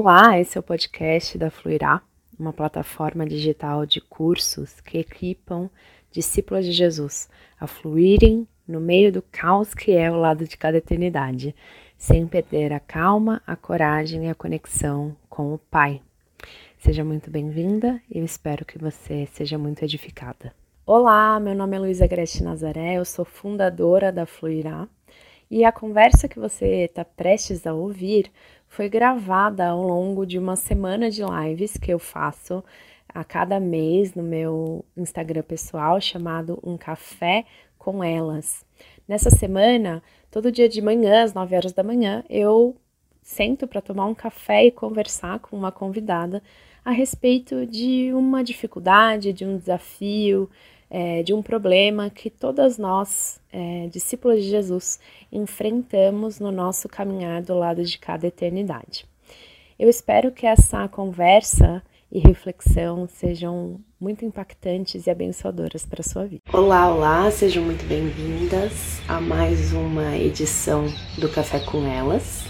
Olá, esse é o podcast da Fluirá, uma plataforma digital de cursos que equipam discípulos de Jesus a fluírem no meio do caos que é o lado de cada eternidade, sem perder a calma, a coragem e a conexão com o Pai. Seja muito bem-vinda e eu espero que você seja muito edificada. Olá, meu nome é Luísa Grete Nazaré, eu sou fundadora da Fluirá e a conversa que você está prestes a ouvir foi gravada ao longo de uma semana de lives que eu faço a cada mês no meu Instagram pessoal chamado Um Café com Elas. Nessa semana, todo dia de manhã, às 9 horas da manhã, eu sento para tomar um café e conversar com uma convidada a respeito de uma dificuldade, de um desafio, é, de um problema que todas nós, é, discípulos de Jesus, enfrentamos no nosso caminhar do lado de cada eternidade. Eu espero que essa conversa e reflexão sejam muito impactantes e abençoadoras para a sua vida. Olá, olá, sejam muito bem-vindas a mais uma edição do Café com Elas.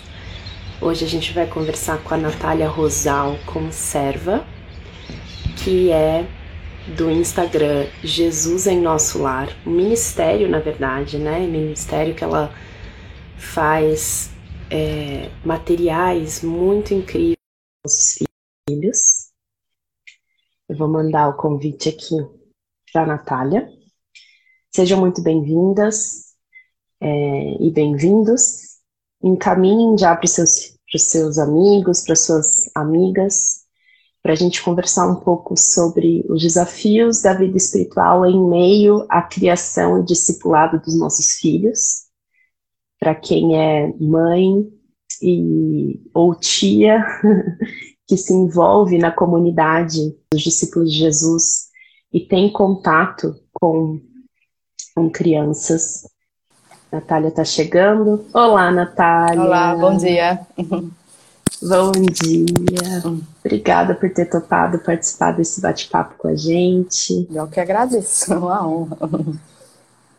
Hoje a gente vai conversar com a Natália Rosal Conserva, que é do Instagram Jesus em Nosso Lar, um ministério, na verdade, né? Ministério que ela faz é, materiais muito incríveis aos filhos. Eu vou mandar o convite aqui para a Natália. Sejam muito bem-vindas é, e bem-vindos. Encaminhem já para os seus, seus amigos, para suas amigas, para a gente conversar um pouco sobre os desafios da vida espiritual em meio à criação e discipulado dos nossos filhos. Para quem é mãe e, ou tia que se envolve na comunidade dos discípulos de Jesus e tem contato com, com crianças. Natália está chegando. Olá, Natália. Olá, bom dia. Bom dia. Obrigada por ter topado participar desse bate-papo com a gente. Eu que agradeço, é uma honra.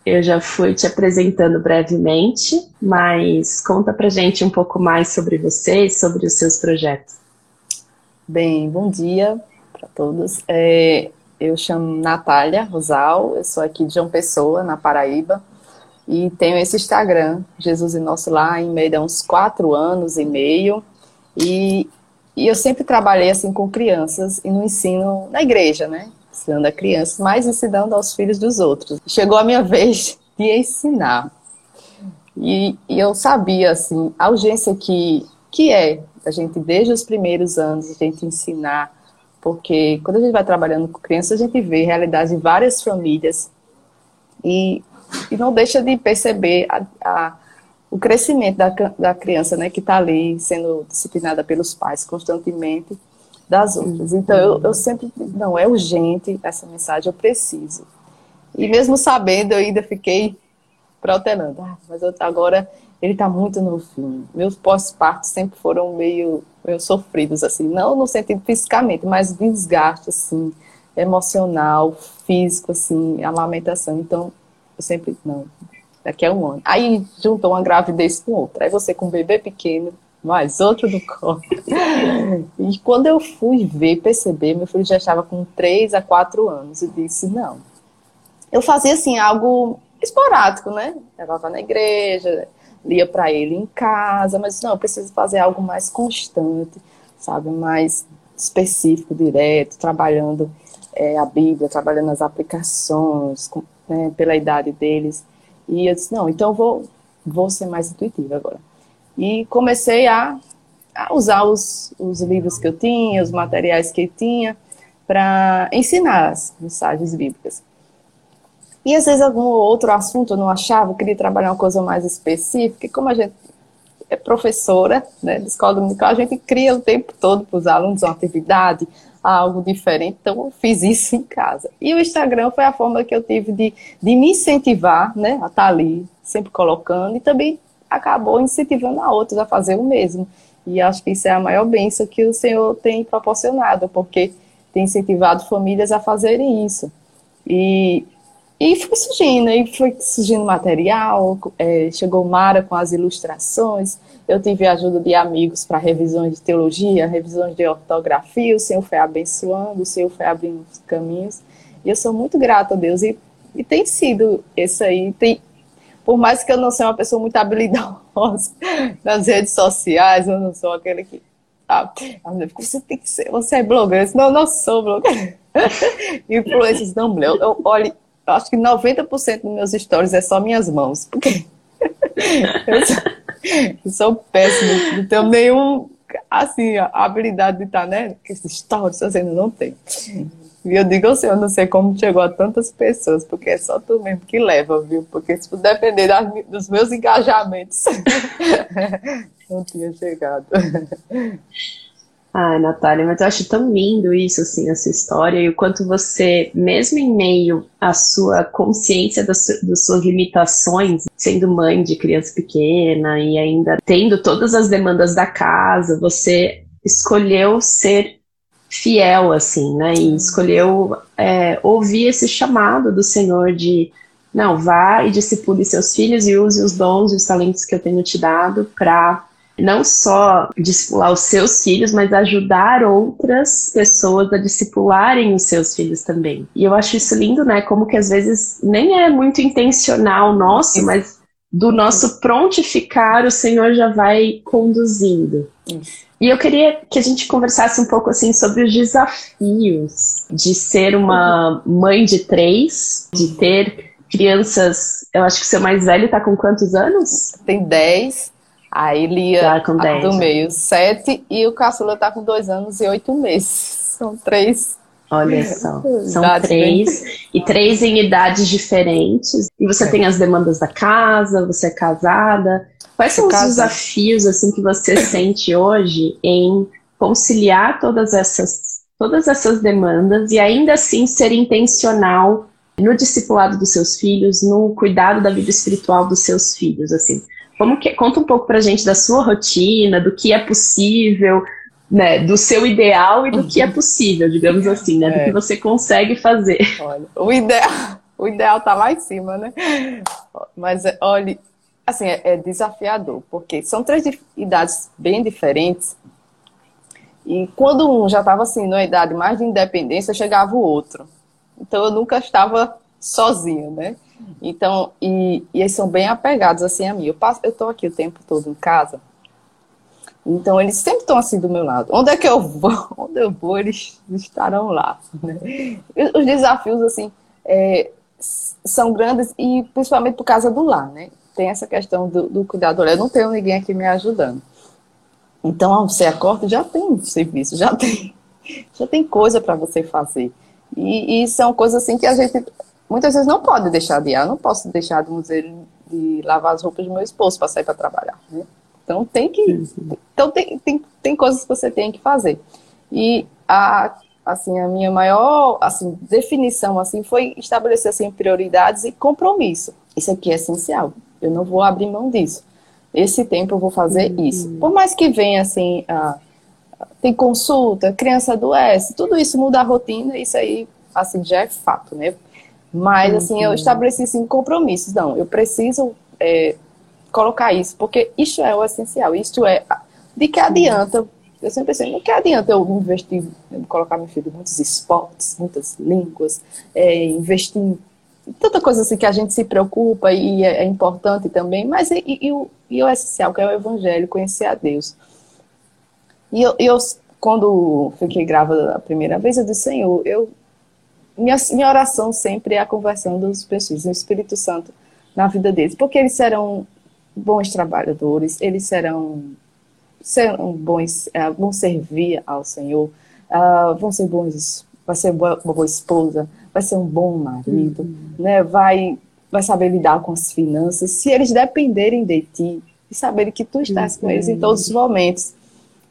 Eu já fui te apresentando brevemente, mas conta pra gente um pouco mais sobre você e sobre os seus projetos. Bem, bom dia para todos. É, eu chamo Natália Rosal, eu sou aqui de João Pessoa, na Paraíba, e tenho esse Instagram, Jesus em Nosso Lar, em meio a uns quatro anos e meio. E, e eu sempre trabalhei assim com crianças e no ensino na igreja, né? Ensinando a crianças, mas ensinando aos filhos dos outros. Chegou a minha vez de ensinar. E, e eu sabia, assim, a urgência que, que é a gente, desde os primeiros anos, a gente ensinar, porque quando a gente vai trabalhando com crianças, a gente vê realidade em várias famílias e, e não deixa de perceber a, a o crescimento da, da criança, né, que está ali sendo disciplinada pelos pais constantemente das outras. Então, eu, eu sempre, não, é urgente essa mensagem, eu preciso. E mesmo sabendo, eu ainda fiquei protelando. Ah, mas eu, agora ele está muito no fim. Meus pós-partos sempre foram meio, meio sofridos, assim, não no sentido fisicamente, mas desgaste, assim, emocional, físico, assim, a lamentação. Então, eu sempre, não, daqui a um ano. Aí juntou uma gravidez com outra. Aí você com um bebê pequeno, mais outro no colo. E quando eu fui ver, perceber, meu filho já estava com 3 a 4 anos. E disse, não. Eu fazia assim, algo esporádico, né? Levava na igreja, lia para ele em casa, mas não, eu preciso fazer algo mais constante, sabe? Mais específico, direto, trabalhando é, a Bíblia, trabalhando as aplicações, com, né, pela idade deles. E eu disse, não, então vou, vou ser mais intuitiva agora. E comecei a, a usar os, os livros que eu tinha, os materiais que eu tinha, para ensinar as mensagens bíblicas. E às vezes algum outro assunto eu não achava, eu queria trabalhar uma coisa mais específica, e como a gente é professora né, de escola dominical, a gente cria o tempo todo para os alunos uma atividade, algo diferente, então eu fiz isso em casa. E o Instagram foi a forma que eu tive de, de me incentivar né, a estar tá ali, sempre colocando, e também acabou incentivando a outros a fazer o mesmo. E acho que isso é a maior bênção que o Senhor tem proporcionado, porque tem incentivado famílias a fazerem isso. E E foi surgindo, e foi surgindo material, é, chegou Mara com as ilustrações, eu tive ajuda de amigos para revisões de teologia, revisões de ortografia, o Senhor foi abençoando, o Senhor foi abrindo os caminhos, e eu sou muito grata a Deus, e, e tem sido isso aí, tem, por mais que eu não seja uma pessoa muito habilidosa nas redes sociais, eu não sou aquele que ah, você tem que ser, você é blogueira. Não, não sou blogueira. Influências não, eu, eu olhe, eu acho que 90% dos meus stories é só minhas mãos. Porque eu sou, eu sou péssima, não tenho nenhum, assim, a habilidade de estar, né? Que esses stories ainda não tem. E eu digo assim, eu não sei como chegou a tantas pessoas, porque é só tu mesmo que leva, viu? Porque se depender das, dos meus engajamentos, não tinha chegado. Ai, Natália, mas eu acho tão lindo isso, assim, essa história, e o quanto você, mesmo em meio à sua consciência das, das suas limitações, sendo mãe de criança pequena e ainda tendo todas as demandas da casa, você escolheu ser fiel, assim, né? E escolheu é, ouvir esse chamado do Senhor de não, vá e discipule seus filhos e use os dons e os talentos que eu tenho te dado para não só discipular os seus filhos, mas ajudar outras pessoas a discipularem os seus filhos também. E eu acho isso lindo, né? Como que às vezes nem é muito intencional nosso, mas do nosso prontificar o Senhor já vai conduzindo. E eu queria que a gente conversasse um pouco assim sobre os desafios de ser uma mãe de três, de ter crianças. Eu acho que o seu mais velho está com quantos anos? Tem dez. Aí Lia tá com 10, do meio, sete, e o caçula tá com dois anos e oito meses. São três. Olha só, são três, bem... e três em idades diferentes. E você é. tem as demandas da casa, você é casada. Quais são os desafios assim que você sente hoje em conciliar todas essas, todas essas demandas e ainda assim ser intencional no discipulado dos seus filhos, no cuidado da vida espiritual dos seus filhos, assim? Como que, conta um pouco pra gente da sua rotina, do que é possível, né, do seu ideal e do que é uhum. possível, digamos assim, né, do que é. você consegue fazer. Olha, o ideal, o ideal tá lá em cima, né? Mas olha, assim, é, é desafiador, porque são três idades bem diferentes. E quando um já estava assim, numa idade mais de independência, chegava o outro. Então eu nunca estava sozinha, né? Então, e, e eles são bem apegados assim a mim. Eu passo, eu tô aqui o tempo todo em casa. Então eles sempre estão assim do meu lado. Onde é que eu vou? Onde eu vou, eles estarão lá. Né? Os desafios assim é, são grandes e principalmente por causa do lar, né? Tem essa questão do, do cuidado. Eu não tenho ninguém aqui me ajudando. Então você acorda, já tem serviço, já tem, já tem coisa para você fazer. E, e, são coisas assim que a gente muitas vezes não pode deixar de ir. Eu não posso deixar de, dizer, de lavar as roupas do meu esposo para sair para trabalhar. Né? Então tem que. Então tem, tem, tem coisas que você tem que fazer. E a, assim, a minha maior assim, definição assim, foi estabelecer assim, prioridades e compromisso. Isso aqui é essencial. Eu não vou abrir mão disso. Esse tempo eu vou fazer uhum. isso. Por mais que venha assim, a, tem consulta, criança adoece, tudo isso muda a rotina, isso aí assim, já é fato, né? Mas, assim, eu estabeleci, assim, compromissos. Não, eu preciso é, colocar isso, porque isso é o essencial. Isso é... De que adianta... Eu sempre pensei, de que adianta eu investir, colocar meu filho em muitos esportes, muitas línguas, é, investir em tanta coisa assim que a gente se preocupa e é, é importante também, mas e, e, e, o, e, o, essencial, que é o evangelho, conhecer a Deus. E eu, eu quando fiquei grávida a primeira vez, eu disse, Senhor, eu minha, minha oração sempre é a conversão dos pessoas, o Espírito Santo na vida deles, porque eles serão bons trabalhadores, eles serão, serão bons, uh, vão servir ao Senhor, uh, vão ser bons, vai ser boa, uma boa esposa, vai ser um bom marido, uhum. né? Vai, vai saber lidar com as finanças. Se eles dependerem de ti e saberem que tu estás uhum. com eles em todos os momentos,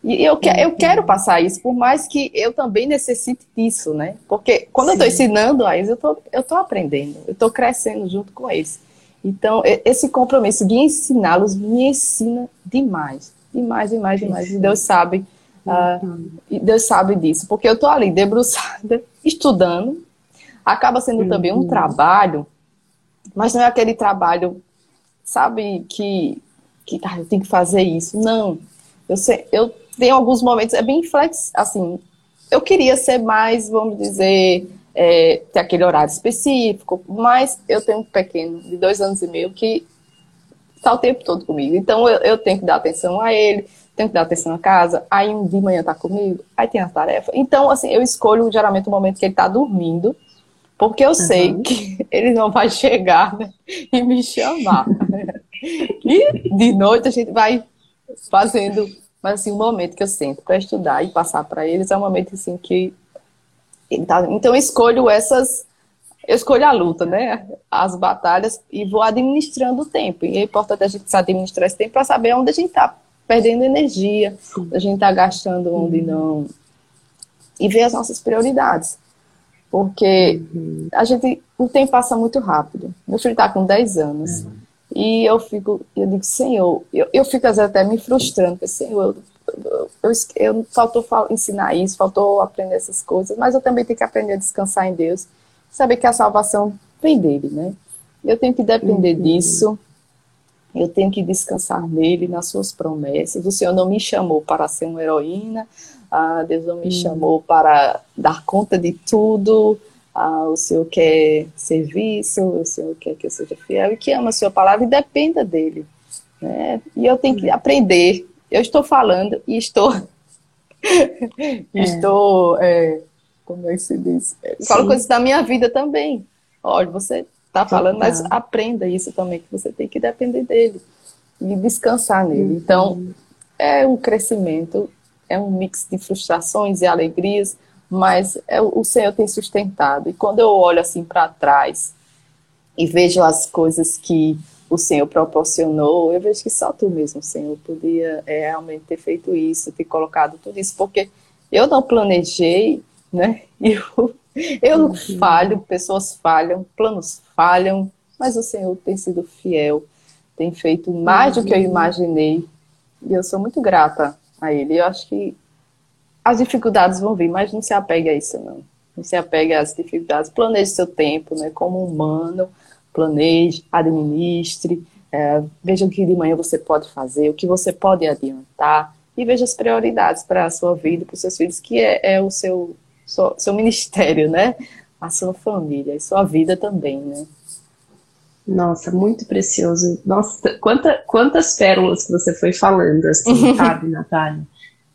e eu, que, eu quero passar isso, por mais que eu também necessite disso, né? Porque quando Sim. eu estou ensinando a eles, eu tô, estou aprendendo, eu estou crescendo junto com eles. Então, esse compromisso de ensiná-los me ensina demais. Demais, demais, demais. E Deus sabe, uh, Deus sabe disso. Porque eu estou ali, debruçada, estudando. Acaba sendo uhum. também um trabalho Mas não é aquele trabalho, sabe, que, que ah, eu tenho que fazer isso. Não. Eu, sei, eu tenho alguns momentos, é bem flex, assim, eu queria ser mais, vamos dizer, é, ter aquele horário específico, mas eu tenho um pequeno de dois anos e meio que está o tempo todo comigo. Então eu, eu, tenho que dar atenção a ele, tenho que dar atenção à casa, aí um de manhã está comigo, aí tem a tarefa. Então, assim, eu escolho geralmente o momento que ele está dormindo, porque eu uhum. sei que ele não vai chegar né, e me chamar. e de noite a gente vai fazendo mas assim, o momento que eu sento para estudar e passar para eles é um momento assim que tá... então eu escolho essas eu escolho a luta, né? As batalhas e vou administrando o tempo. E é importante a gente administrar esse tempo para saber onde a gente está perdendo energia, onde a gente está gastando, onde não. E ver as nossas prioridades. Porque uhum. a gente. O tempo passa muito rápido. Meu filho está com 10 anos. Uhum. E eu fico, eu digo, Senhor, eu, eu fico às vezes até me frustrando, porque, Senhor, eu, eu, eu, faltou ensinar isso, faltou aprender essas coisas, mas eu também tenho que aprender a descansar em Deus, saber que a salvação vem dele, né? Eu tenho que depender uhum. disso, eu tenho que descansar nele, nas suas promessas. O Senhor não me chamou para ser uma heroína, ah, Deus não me uhum. chamou para dar conta de tudo, ah, o Senhor quer serviço, o Senhor quer que eu seja fiel e que ama a sua palavra e dependa dele. Né? E eu tenho que aprender. Eu estou falando e estou. É. estou. É, como é que se diz? Falo coisas da minha vida também. Olha, você está falando, mas aprenda isso também, que você tem que depender dele e descansar nele. Então, uhum. é um crescimento, é um mix de frustrações e alegrias mas é, o Senhor tem sustentado. E quando eu olho assim para trás e vejo as coisas que o Senhor proporcionou, eu vejo que só tu mesmo, Senhor, podia é, realmente ter feito isso, ter colocado tudo isso, porque eu não planejei, né? Eu, eu uhum. falho, pessoas falham, planos falham, mas o Senhor tem sido fiel, tem feito mais uhum. do que eu uhum. imaginei, e eu sou muito grata a Ele. Eu acho que as dificuldades vão vir, mas não se apegue a isso, não. Não se apegue às dificuldades. Planeje seu tempo, né? Como humano, planeje, administre, é, veja o que de manhã você pode fazer, o que você pode adiantar, e veja as prioridades para a sua vida, para os seus filhos, que é, é o seu, seu, seu ministério, né? A sua família e sua vida também, né? Nossa, muito precioso. Nossa, quanta, quantas pérolas que você foi falando, assim, sabe, Natália?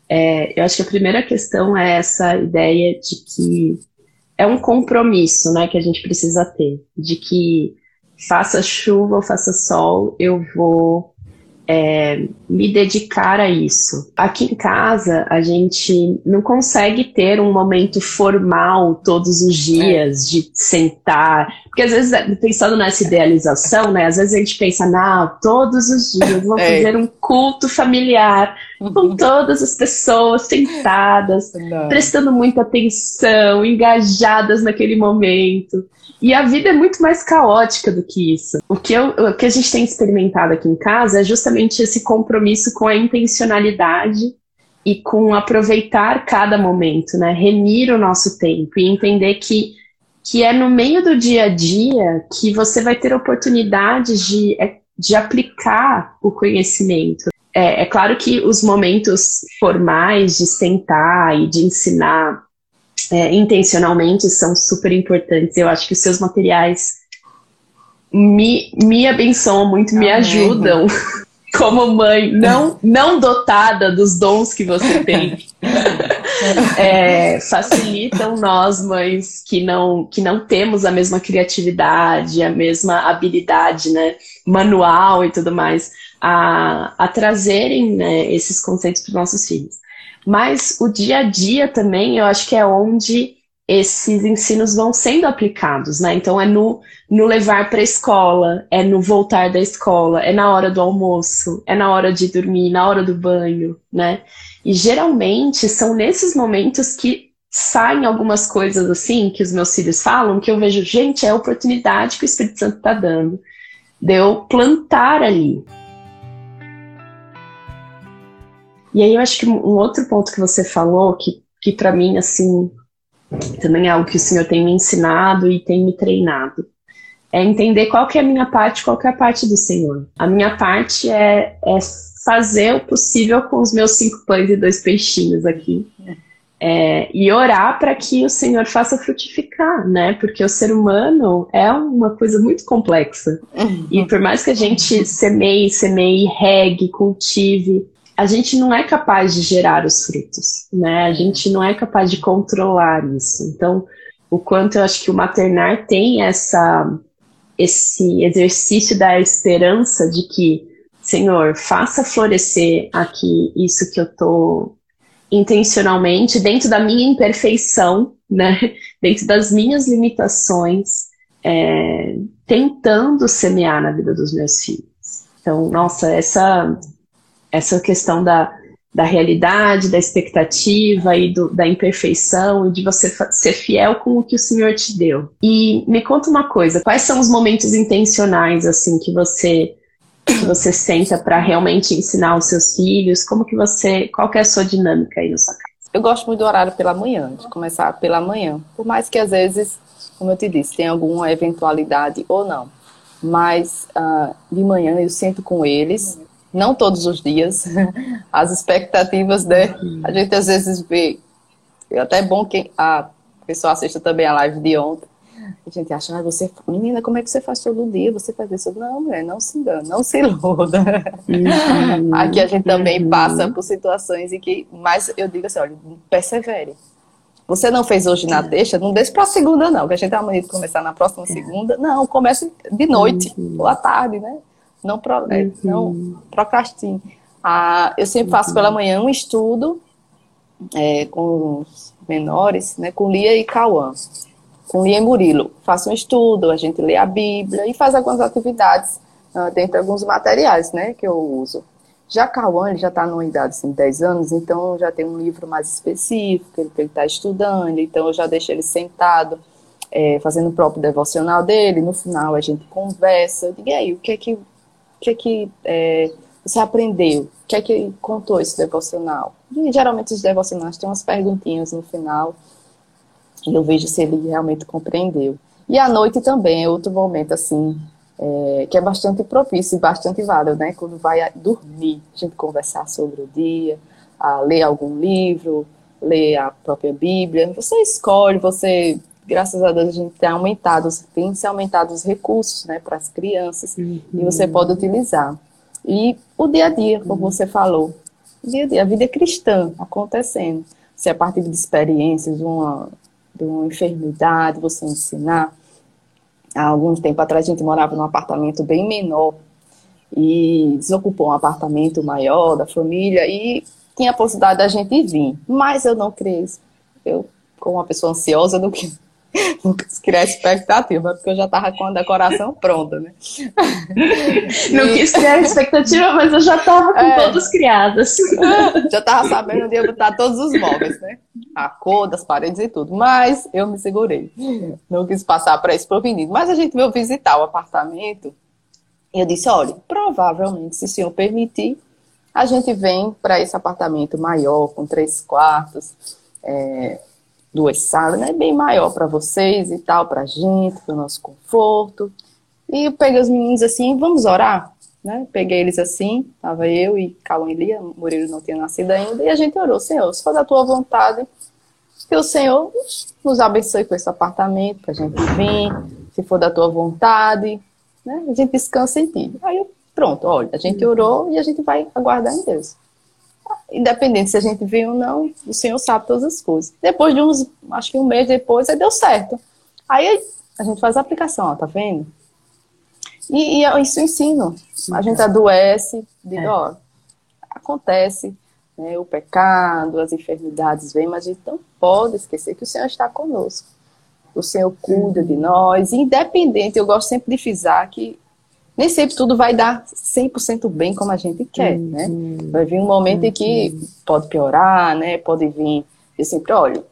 É, eu acho que a primeira questão é essa ideia de que é um compromisso, né, que a gente precisa ter, de que faça chuva ou faça sol, eu vou é, me dedicar a isso. Aqui em casa, a gente não consegue ter um momento formal todos os dias de sentar. Porque às vezes, pensando nessa idealização, né? Às vezes a gente pensa, não, todos os dias vou é. fazer um culto familiar com todas as pessoas sentadas, não. prestando muita atenção, engajadas naquele momento. E a vida é muito mais caótica do que isso. O que, eu, o que a gente tem experimentado aqui em casa é justamente esse compromisso com a intencionalidade e com aproveitar cada momento, né? Remir o nosso tempo e entender que, que é no meio do dia a dia que você vai ter oportunidades de, é, de aplicar o conhecimento. É, é claro que os momentos formais de sentar e de ensinar é, intencionalmente são super importantes. Eu acho que os seus materiais me, me abençoam muito, me ajudam como mãe não, não dotada dos dons que você tem. é, facilitam nós, mães, que não, que não temos a mesma criatividade, a mesma habilidade né, manual e tudo mais, a, a trazerem né, esses conceitos para os nossos filhos. Mas o dia a dia também, eu acho que é onde esses ensinos vão sendo aplicados, né? Então é no, no levar para a escola, é no voltar da escola, é na hora do almoço, é na hora de dormir, na hora do banho, né? E geralmente são nesses momentos que saem algumas coisas assim que os meus filhos falam, que eu vejo, gente, é a oportunidade que o Espírito Santo está dando de eu plantar ali, E aí eu acho que um outro ponto que você falou, que, que para mim, assim, também é algo que o senhor tem me ensinado e tem me treinado, é entender qual que é a minha parte, qual que é a parte do Senhor. A minha parte é, é fazer o possível com os meus cinco pães e dois peixinhos aqui. É, e orar para que o Senhor faça frutificar, né? Porque o ser humano é uma coisa muito complexa. E por mais que a gente semeie, semeie, regue, cultive, a gente não é capaz de gerar os frutos, né? A gente não é capaz de controlar isso. Então, o quanto eu acho que o maternar tem essa esse exercício da esperança de que, Senhor, faça florescer aqui isso que eu tô intencionalmente dentro da minha imperfeição, né? Dentro das minhas limitações, é, tentando semear na vida dos meus filhos. Então, nossa, essa essa questão da, da realidade, da expectativa e do, da imperfeição e de você ser fiel com o que o Senhor te deu. E me conta uma coisa, quais são os momentos intencionais assim que você que você senta para realmente ensinar os seus filhos? Como que você, qual que é a sua dinâmica aí na sua casa? Eu gosto muito do horário pela manhã, de começar pela manhã. Por mais que às vezes, como eu te disse, tenha alguma eventualidade ou não. Mas uh, de manhã eu sento com eles, não todos os dias. As expectativas, né? A gente às vezes vê. É até bom que a pessoa assista também a live de ontem. A gente acha, ah, você, menina, como é que você faz todo dia? Você faz isso? Não, mulher, não se engana, não se iluda. Uhum. Aqui a gente também uhum. passa por situações em que, mas eu digo assim, olha, persevere. Você não fez hoje na deixa, não deixe para segunda, não, que a gente amanhã de começar na próxima segunda. Não, comece de noite uhum. ou à tarde, né? Não, pro, é, uhum. não procrastine. Ah, eu sempre faço pela manhã um estudo é, com os menores, né, com Lia e Cauã, com Lia e Murilo. Faço um estudo, a gente lê a Bíblia e faz algumas atividades uh, dentro de alguns materiais né, que eu uso. Já Cauã, ele já está numa idade assim, de 10 anos, então já tem um livro mais específico, ele está estudando, então eu já deixo ele sentado, é, fazendo o próprio devocional dele, no final a gente conversa, eu digo, e aí, o que é que que é que é, você aprendeu? O que é que contou esse devocional? E, geralmente os devocionais têm umas perguntinhas no final e eu vejo se ele realmente compreendeu. E à noite também é outro momento assim é, que é bastante propício e bastante válido, né? Quando vai dormir, a gente conversar sobre o dia, ler algum livro, ler a própria Bíblia. Você escolhe, você graças a Deus a gente tem aumentado, tem se aumentado os recursos, né, para as crianças, uhum. e você pode utilizar. E o dia a dia, como uhum. você falou, dia a dia, a vida cristã acontecendo. Se é a partir de experiências, de uma, de uma enfermidade, você ensinar. Há algum tempo atrás a gente morava num apartamento bem menor e desocupou um apartamento maior da família e tinha a possibilidade da gente vir. Mas eu não criei. Eu, como uma pessoa ansiosa, não, não quis criar expectativa, porque eu já estava com a decoração pronta, né? Não quis criar expectativa, mas eu já estava com é, todos criados. Já estava sabendo onde ia botar todos os móveis, né? A cor das paredes e tudo. Mas eu me segurei. Não quis passar para esse provenido. Mas a gente veio visitar o apartamento e eu disse: olha, provavelmente, se o senhor permitir, a gente vem para esse apartamento maior, com três quartos. É, duas salas, né? Bem maior para vocês e tal, para a gente, para o nosso conforto. E eu peguei os meninos assim, vamos orar? Né? Peguei eles assim, estava eu e Cauã e Lia, Murilo não tinha nascido ainda, e a gente orou, Senhor, se for da tua vontade, que o Senhor nos abençoe com esse apartamento, para a gente vir, se for da tua vontade, né? A gente descansa em ti. Aí, pronto, olha, a gente orou e a gente vai aguardar em Deus independente se a gente viu ou não, o Senhor sabe todas as coisas. Depois de uns, acho que um mês depois, aí deu certo. Aí a gente faz a aplicação, ó, tá vendo? E, e isso ensino. A gente adoece, digo, é. ó, acontece, né, o pecado, as enfermidades vêm, mas a gente não pode esquecer que o Senhor está conosco. O Senhor cuida de nós, independente, eu gosto sempre de frisar que nem sempre tudo vai dar 100% bem como a gente quer, uhum. né? Vai vir um momento uhum. em que uhum. pode piorar, né? Pode vir, eu sempre olho,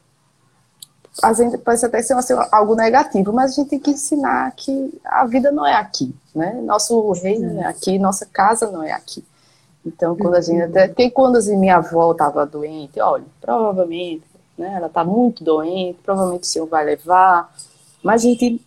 a gente pode até ser algo negativo, mas a gente tem que ensinar que a vida não é aqui, né? Nosso reino não é aqui, nossa casa não é aqui. Então, quando a gente uhum. até, porque quando a minha avó estava doente, olha, provavelmente, né? Ela está muito doente, provavelmente o senhor vai levar, mas a gente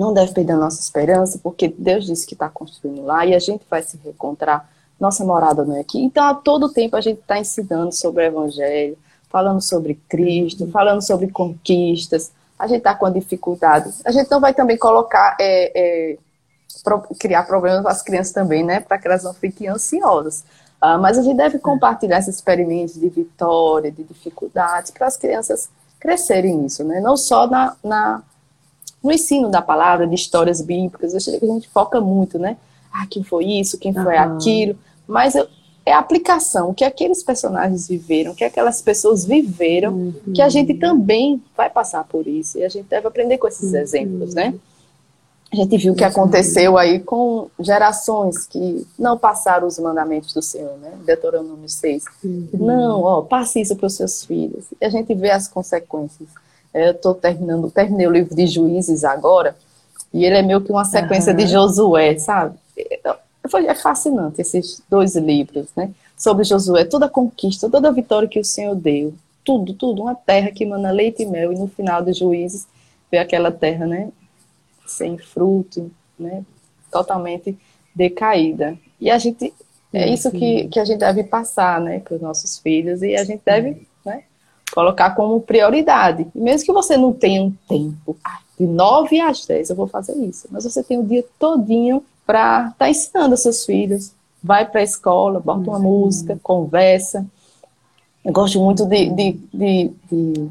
não deve perder a nossa esperança, porque Deus disse que está construindo lá e a gente vai se reencontrar. Nossa morada não é aqui. Então, a todo tempo a gente está ensinando sobre o Evangelho, falando sobre Cristo, falando sobre conquistas. A gente está com a dificuldade. A gente não vai também colocar, é, é, pro, criar problemas para as crianças também, né? Para que elas não fiquem ansiosas. Uh, mas a gente deve compartilhar esses experimentos de vitória, de dificuldades, para as crianças crescerem nisso, né? Não só na, na, no ensino da palavra, de histórias bíblicas, eu que a gente foca muito, né? Ah, quem foi isso, quem foi uhum. aquilo, mas eu, é a aplicação, o que aqueles personagens viveram, o que aquelas pessoas viveram, uhum. que a gente também vai passar por isso, e a gente deve aprender com esses uhum. exemplos, né? A gente viu o que aconteceu aí com gerações que não passaram os mandamentos do Senhor, né? Deuteronômio 6. Uhum. Não, ó, passe isso para os seus filhos. E a gente vê as consequências. É, eu estou terminando, terminei o livro de Juízes agora, e ele é meio que uma sequência uhum. de Josué, sabe? Foi, é fascinante esses dois livros, né? Sobre Josué, toda a conquista, toda a vitória que o Senhor deu, tudo, tudo, uma terra que mana leite e mel, e no final de Juízes, vê aquela terra, né? sem fruto, né? Totalmente decaída. E a gente é isso que, que a gente deve passar, né, para os nossos filhos e a gente deve, colocar como prioridade. E mesmo que você não tenha um tempo, de 9 às 10 eu vou fazer isso, mas você tem o dia todinho para estar tá ensinando aos seus filhos. Vai para a escola, bota uma uhum. música, conversa. Eu gosto muito de, de, de, de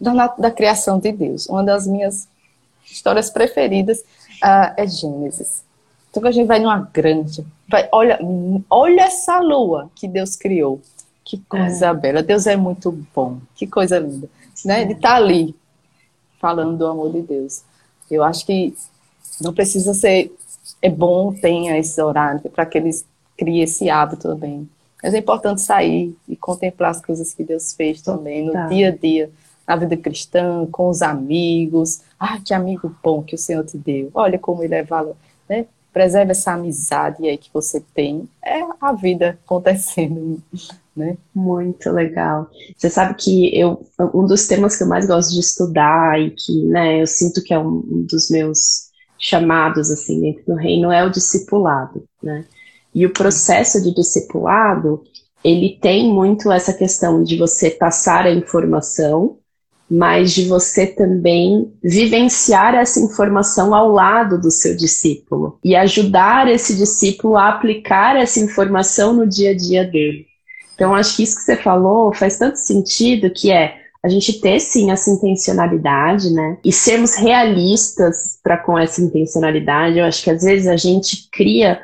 da, da criação de Deus. Uma das minhas histórias preferidas uh, é Gênesis. Então a gente vai numa granja, vai, olha, olha essa lua que Deus criou. Que coisa é. bela. Deus é muito bom. Que coisa linda. Né? De estar tá ali falando do amor de Deus. Eu acho que não precisa ser. É bom tenha esse horário para que eles criem esse hábito também. Mas é importante sair e contemplar as coisas que Deus fez também no tá. dia a dia na vida cristã, com os amigos. Ah, que amigo bom que o Senhor te deu. Olha como ele é valor, né? Preserve essa amizade aí que você tem. É a vida acontecendo, né? Muito legal. Você sabe que eu um dos temas que eu mais gosto de estudar e que, né, eu sinto que é um, dos meus chamados assim dentro do reino é o discipulado, né? E o processo de discipulado, ele tem muito essa questão de você passar a informação mas de você também vivenciar essa informação ao lado do seu discípulo e ajudar esse discípulo a aplicar essa informação no dia a dia dele. Então, acho que isso que você falou faz tanto sentido que é a gente ter sim essa intencionalidade, né? E sermos realistas para com essa intencionalidade. Eu acho que às vezes a gente cria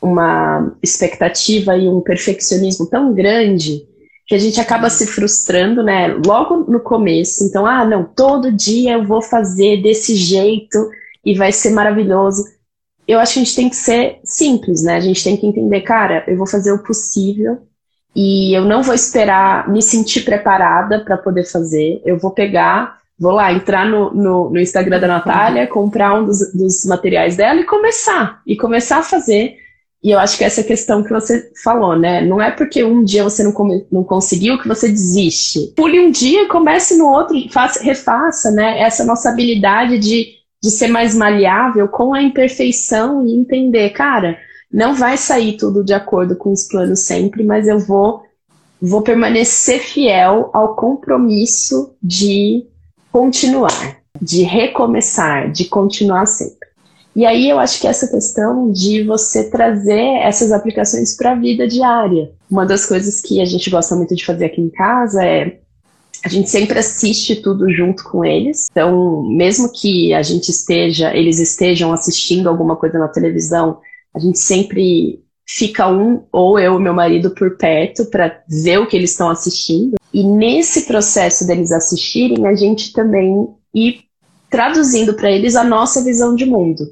uma expectativa e um perfeccionismo tão grande que a gente acaba se frustrando, né? Logo no começo. Então, ah, não, todo dia eu vou fazer desse jeito e vai ser maravilhoso. Eu acho que a gente tem que ser simples, né? A gente tem que entender, cara, eu vou fazer o possível e eu não vou esperar me sentir preparada para poder fazer. Eu vou pegar, vou lá, entrar no, no, no Instagram da Natália, comprar um dos, dos materiais dela e começar. E começar a fazer e eu acho que essa questão que você falou, né? Não é porque um dia você não, não conseguiu que você desiste. Pule um dia, comece no outro, faça, refaça, né? Essa nossa habilidade de, de ser mais maleável com a imperfeição e entender, cara, não vai sair tudo de acordo com os planos sempre, mas eu vou, vou permanecer fiel ao compromisso de continuar, de recomeçar, de continuar sempre. E aí eu acho que essa questão de você trazer essas aplicações para a vida diária. Uma das coisas que a gente gosta muito de fazer aqui em casa é a gente sempre assiste tudo junto com eles. Então, mesmo que a gente esteja, eles estejam assistindo alguma coisa na televisão, a gente sempre fica um ou eu e meu marido por perto para ver o que eles estão assistindo. E nesse processo deles assistirem, a gente também ir traduzindo para eles a nossa visão de mundo.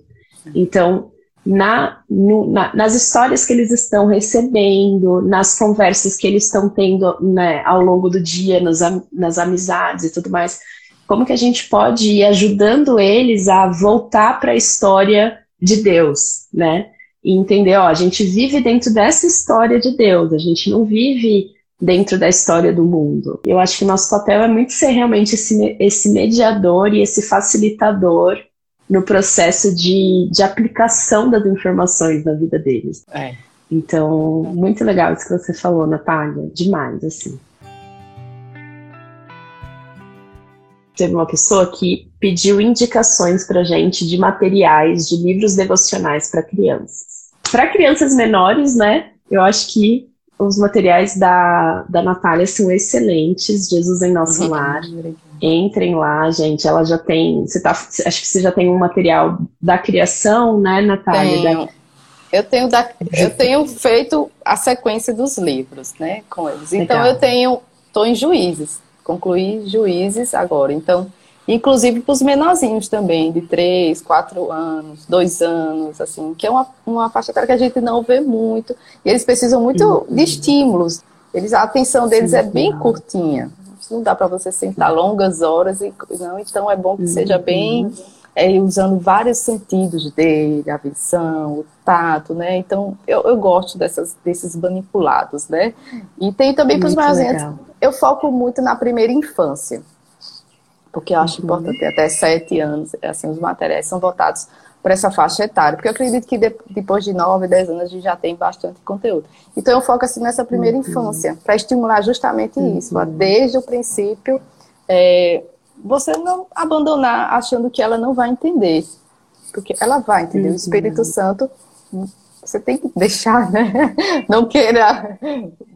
Então, na, no, na, nas histórias que eles estão recebendo, nas conversas que eles estão tendo né, ao longo do dia, nas, nas amizades e tudo mais, como que a gente pode ir ajudando eles a voltar para a história de Deus, né? E entender, ó, a gente vive dentro dessa história de Deus, a gente não vive dentro da história do mundo. Eu acho que nosso papel é muito ser realmente esse, esse mediador e esse facilitador no processo de, de aplicação das informações na vida deles. É. Então, muito legal isso que você falou, Natália. Demais, assim. Teve uma pessoa que pediu indicações para gente de materiais, de livros devocionais para crianças. Para crianças menores, né? Eu acho que os materiais da, da Natália são excelentes. Jesus em Nosso uhum. Entrem lá, gente. Ela já tem. Você tá, acho que você já tem um material da criação, né, Natália? Tenho. Da, eu tenho, da, eu tenho feito a sequência dos livros, né, com eles. Então Legal. eu tenho, estou em Juízes, concluí Juízes agora. Então, inclusive para os menorzinhos também, de 3, 4 anos, 2 anos, assim, que é uma, uma faixa etária que a gente não vê muito. E eles precisam muito uhum. de estímulos. Eles, a atenção deles Sim, é bem curtinha. Não dá para você sentar longas horas e não, então é bom que seja bem uhum é, usando vários sentidos dele, a visão, o tato, né? Então, eu, eu gosto dessas, desses manipulados, né? E tem também para os maiorzinhos, eu foco muito na primeira infância, porque eu acho uhum. importante, até sete anos, assim, os materiais são votados para essa faixa etária, porque eu acredito que de, depois de nove, dez anos a gente já tem bastante conteúdo. Então, eu foco assim nessa primeira uhum. infância, para estimular justamente uhum. isso, desde o princípio, é, você não abandonar achando que ela não vai entender. Porque ela vai entender. Uhum. O Espírito Santo, você tem que deixar, né? Não queira,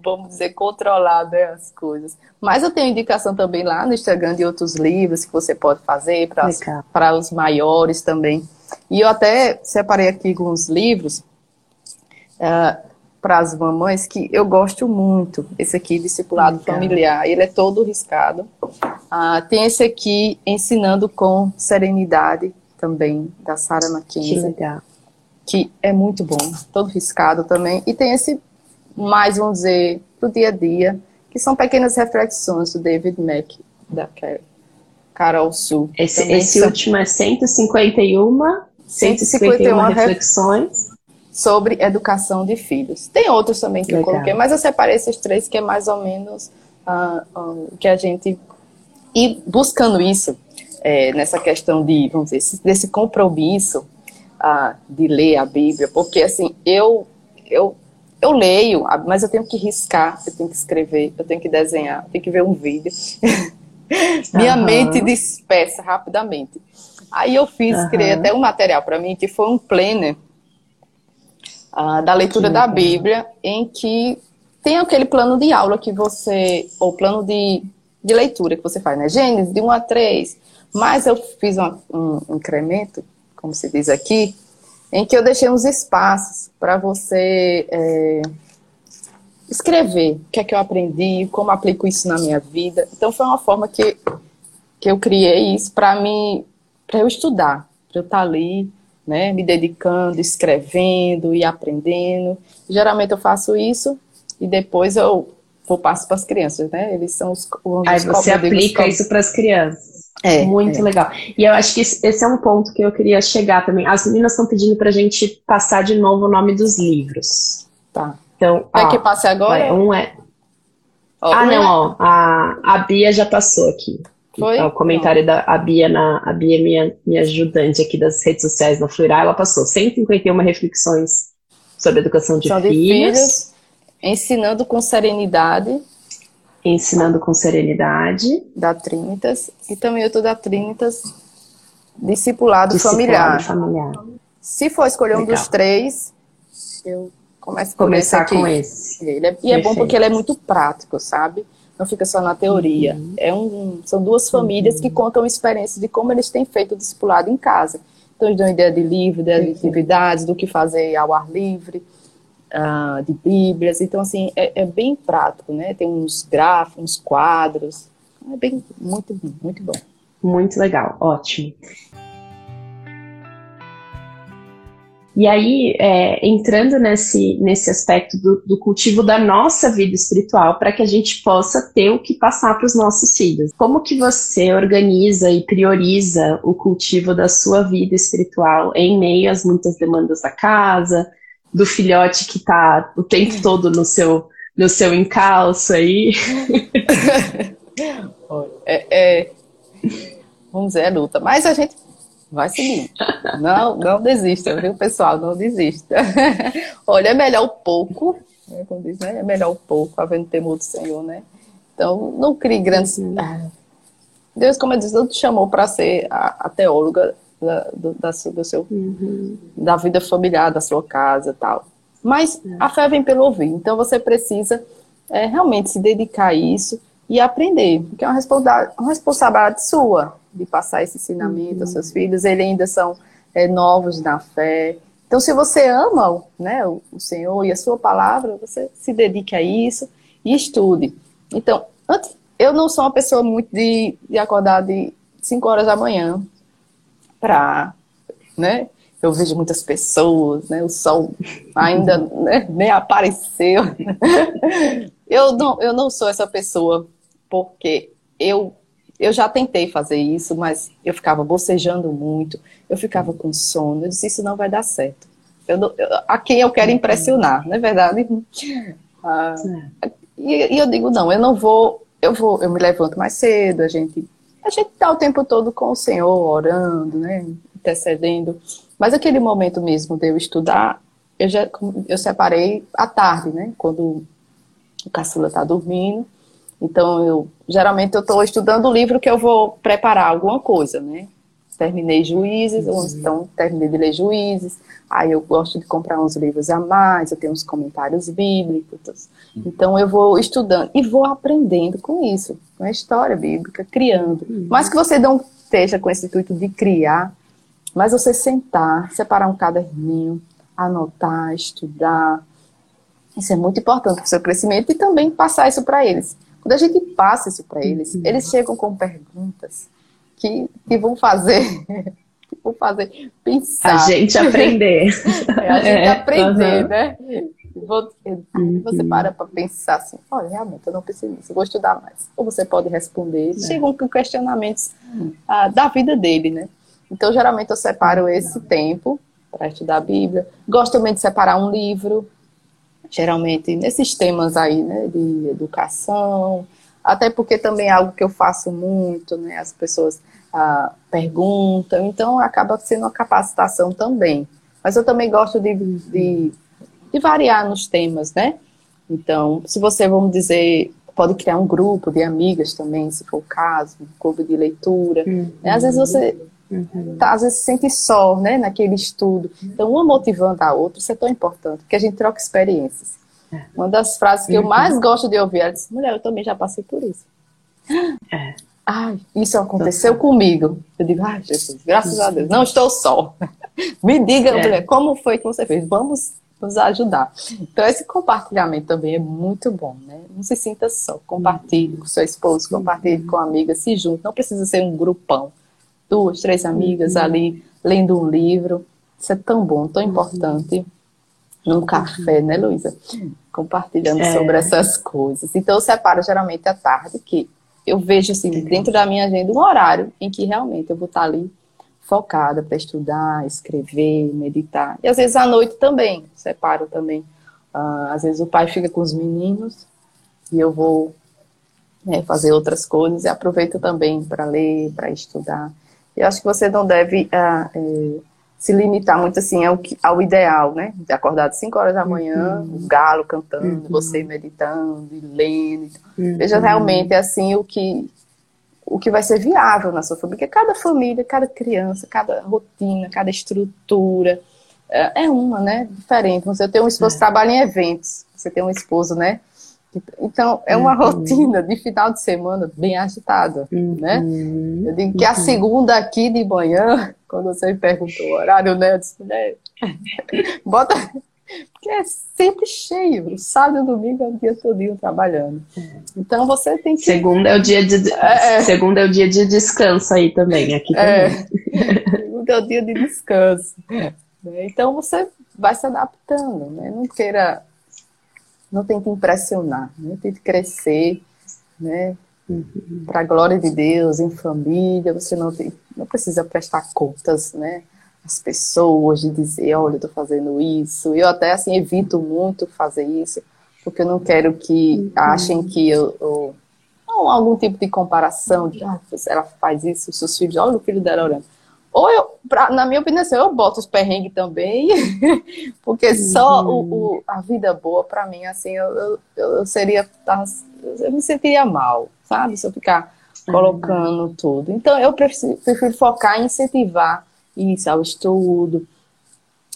vamos dizer, controlar né, as coisas. Mas eu tenho indicação também lá no Instagram de outros livros que você pode fazer para os maiores também. E eu até separei aqui alguns livros. Uh, para as mamães que eu gosto muito. Esse aqui, Discipulado Legal. Familiar, ele é todo riscado. Ah, tem esse aqui, Ensinando com Serenidade, também, da Sarah Mackenzie. Que, que é muito bom, todo riscado também. E tem esse, mais vamos dizer, do dia a dia, que são pequenas reflexões do David Mack, da Carol Sul. Esse, esse são... último é 151, 151, 151 reflexões sobre educação de filhos. Tem outros também que Legal. eu coloquei, mas eu separei esses três que é mais ou menos uh, uh, que a gente e buscando isso é, nessa questão de vamos dizer desse compromisso uh, de ler a Bíblia, porque assim eu eu eu leio, mas eu tenho que riscar, eu tenho que escrever, eu tenho que desenhar, eu tenho que ver um vídeo. Minha uhum. mente dispersa rapidamente. Aí eu fiz, uhum. criei até um material para mim que foi um planner uh, da leitura da Bíblia, em que tem aquele plano de aula que você, ou plano de, de leitura que você faz, né? Gênesis, de 1 a 3. Mas eu fiz um, um incremento, como se diz aqui, em que eu deixei uns espaços para você é, escrever o que é que eu aprendi, como aplico isso na minha vida. Então foi uma forma que, que eu criei isso para mim, para eu estudar, para eu estar tá ali né, me dedicando, escrevendo e aprendendo. Geralmente eu faço isso e depois eu vou passo para as crianças, né? Eles são os. os Aí você aplica isso para as crianças. É, Muito é. legal. E eu acho que esse é um ponto que eu queria chegar também. As meninas estão pedindo para a gente passar de novo o nome dos livros. Tá. Então, é que passe agora? um é. ah, não, é... ó. A, a Bia já passou aqui. Foi? O comentário Não. da a Bia, na, a Bia minha, minha ajudante aqui das redes sociais na Fluirá, ela passou 151 reflexões sobre educação de, filhos, de filhos. Ensinando com serenidade. Ensinando com serenidade. Da Trinitas. E também outro da Trinitas, discipulado, discipulado familiar. familiar. Se for escolher Legal. um dos três, eu começo começar com esse. Ele é, e é bom porque ele é muito prático, sabe? não fica só na teoria. Uhum. É um, são duas famílias uhum. que contam experiências de como eles têm feito o discipulado em casa. Então, eles dão ideia de livro, ideia de atividades, do que fazer ao ar livre, uh, de bíblias. Então, assim, é, é, bem prático, né? Tem uns gráficos, uns quadros. É bem, muito, muito bom. Muito legal, ótimo. E aí, é, entrando nesse, nesse aspecto do, do, cultivo da nossa vida espiritual, para que a gente possa ter o que passar para os nossos filhos. Como que você organiza e prioriza o cultivo da sua vida espiritual em meio às muitas demandas da casa, do filhote que está o tempo todo no seu, no seu encalço aí? é, é, vamos dizer, é luta. Mas a gente vai seguir. Não, não desista, viu, pessoal? Não desista. Olha, é melhor pouco, né, como diz, né? É melhor pouco, havendo temor do Senhor, né? Então, não crie grandes. Deus, como eu disse, não te chamou para ser a, a teóloga da, do, da, do seu, uhum. da vida familiar, da sua casa tal. Mas uhum. a fé vem pelo ouvir, então você precisa é, realmente se dedicar a isso e aprender, porque é uma responsabilidade, uma responsabilidade sua de passar esse ensinamento uhum. aos seus filhos, eles ainda são é, novos na fé. Então, se você ama né, o, o Senhor e a sua palavra, você se dedique a isso e estude. Então, antes, eu não sou uma pessoa muito de, de acordar de 5 horas da manhã para, né? Eu vejo muitas pessoas, né? O sol ainda né, nem apareceu. eu não, eu não sou essa pessoa porque eu eu já tentei fazer isso, mas eu ficava bocejando muito, eu ficava com sono, eu disse, isso não vai dar certo. Eu, eu, a quem eu quero impressionar, não é verdade? Ah, e, e, eu digo, não, eu não vou, eu vou, eu me levanto mais cedo, a gente, a gente tá o tempo todo com o Senhor, orando, né, intercedendo, mas aquele momento mesmo de eu estudar, eu já, eu separei à tarde, né, quando o caçula tá dormindo, então, eu geralmente eu estou estudando o livro que eu vou preparar alguma coisa, né? Terminei Juízes, uhum. então terminei de ler Juízes, aí eu gosto de comprar uns livros a mais, eu tenho uns comentários bíblicos, uhum. então eu vou estudando e vou aprendendo com isso, com a história bíblica, criando. Uhum. Mas que você não esteja com esse intuito de criar, mas você sentar, separar um caderninho, anotar, estudar, isso é muito importante para o seu crescimento e também passar isso para eles. Quando a gente passa isso para eles, uhum. eles chegam com perguntas que, que vão fazer que vão fazer pensar. A gente aprender. é, a gente é, aprender, uhum. né? Você para para pensar assim, olha, realmente eu não pensei nisso, eu vou estudar mais. Ou você pode responder, é. chegam com questionamentos ah, da vida dele, né? Então, geralmente eu separo esse tempo para estudar a Bíblia. Gosto também de separar um livro geralmente nesses temas aí, né, de educação, até porque também é algo que eu faço muito, né, as pessoas ah, perguntam, então acaba sendo uma capacitação também. Mas eu também gosto de, de, de variar nos temas, né? Então, se você, vamos dizer, pode criar um grupo de amigas também, se for o caso, um clube de leitura. Uhum. Às vezes você Uhum. Tá, às vezes se sente só, né, naquele estudo. Então, uma motivando a outra, isso é tão importante, porque a gente troca experiências. É. Uma das frases que eu mais gosto de ouvir, ela disse, mulher, eu também já passei por isso. É. Ai, isso aconteceu comigo. Eu digo, ai, Jesus, graças a Deus, não estou só. Me diga, é. mulher, como foi que você fez? Vamos nos ajudar. Então, esse compartilhamento também é muito bom, né? Não se sinta só. Compartilhe com seu esposo, compartilhe com amigas, se junte. Não precisa ser um grupão duas, três amigas uhum. ali lendo um livro. Isso é tão bom, tão importante. Num café, né, Luísa? Compartilhando é. sobre essas coisas. Então, eu separo geralmente à tarde, que eu vejo, assim, dentro da minha agenda, um horário em que realmente eu vou estar ali focada para estudar, escrever, meditar. E às vezes à noite também, separo também. Uh, às vezes o pai fica com os meninos e eu vou né, fazer outras coisas e aproveito também para ler, para estudar. Eu acho que você não deve uh, é, se limitar muito assim ao, ao ideal, né? De acordar de 5 horas da manhã, uhum. o galo cantando, uhum. você meditando e lendo. Uhum. Veja realmente assim o que o que vai ser viável na sua família. Porque cada família, cada criança, cada rotina, cada estrutura é, é uma, né? Diferente. Você tem um esposo que é. trabalha em eventos, você tem um esposo, né? Então, é uma uhum. rotina de final de semana bem agitada, uhum. né? Eu digo que a uhum. segunda aqui de manhã, quando você me perguntou o horário, né? Eu disse, né? Bota... Porque é sempre cheio. Sábado e domingo é o dia todinho trabalhando. Então, você tem que... Segunda é o dia de... É, é. Segunda é o dia de descanso aí também, aqui é. também. Segunda é o dia de descanso. Então, você vai se adaptando, né? Não queira não tente impressionar, né? tente crescer, né? Para a glória de Deus, em família, você não, tem, não precisa prestar contas, né? As pessoas de dizer, olha, eu estou fazendo isso. Eu até assim evito muito fazer isso, porque eu não quero que achem que eu, eu algum tipo de comparação, de ah, ela faz isso, seus filhos, olha o filho dela orando. Ou eu, pra, na minha opinião, assim, eu boto os perrengues também, porque só o, o, a vida boa, para mim, assim, eu, eu, eu, seria, eu me sentiria mal, sabe? Se eu ficar colocando uhum. tudo. Então, eu prefiro, prefiro focar em incentivar isso, ao estudo,